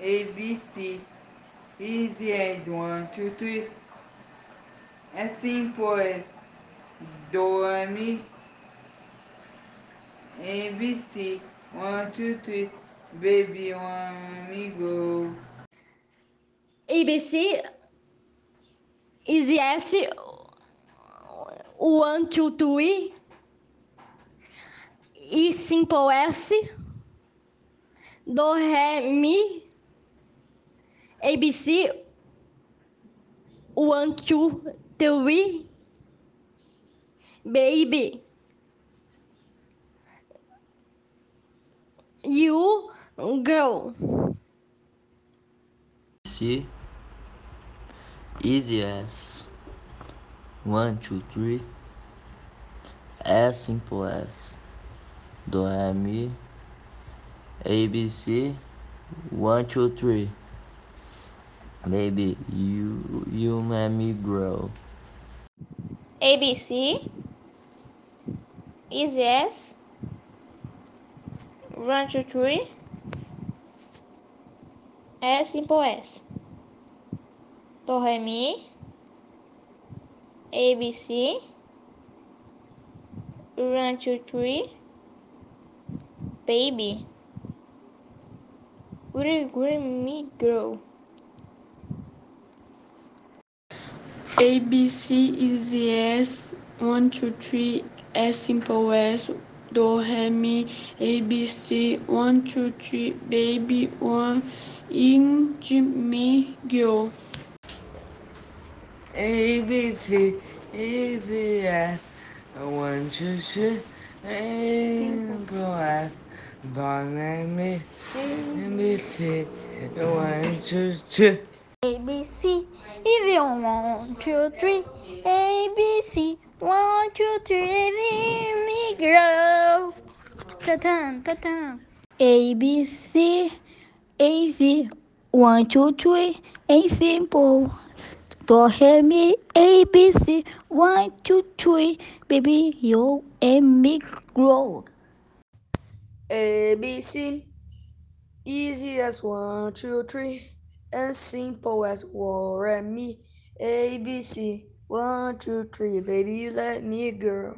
A B C. Easy as one, two, three. As simple as do, re, mi. A B C. One, two, three. Baby, want me go. ABC Easy S One, two, three E Simple S Do, Ré, Mi ABC One, two, three Baby You Go. C Easy as. One, two, three. as simple as. Do Re Mi. A B C one, two, three. Baby, you you make me grow. ABC Easy S One two three. S simple S. Do Re Mi ABC One two three. Baby. Will green me grow ABC Easy S one two three S simple S Do Re Mi ABC one two three Baby one Ind Me Go A B C. Easy as one, two, three. Simple as do, re, mi. A B C. One, two, three. ABC Easy one two three. ABC one two three. Let me grow. Ta-tan, ta-tan. ABC AC one two three. A simple. Do Re Mi. ABC one two three. Baby you and me grow. ABC Easy as one, two, three. As simple as war and me. ABC one, two, three. Baby, you let me girl.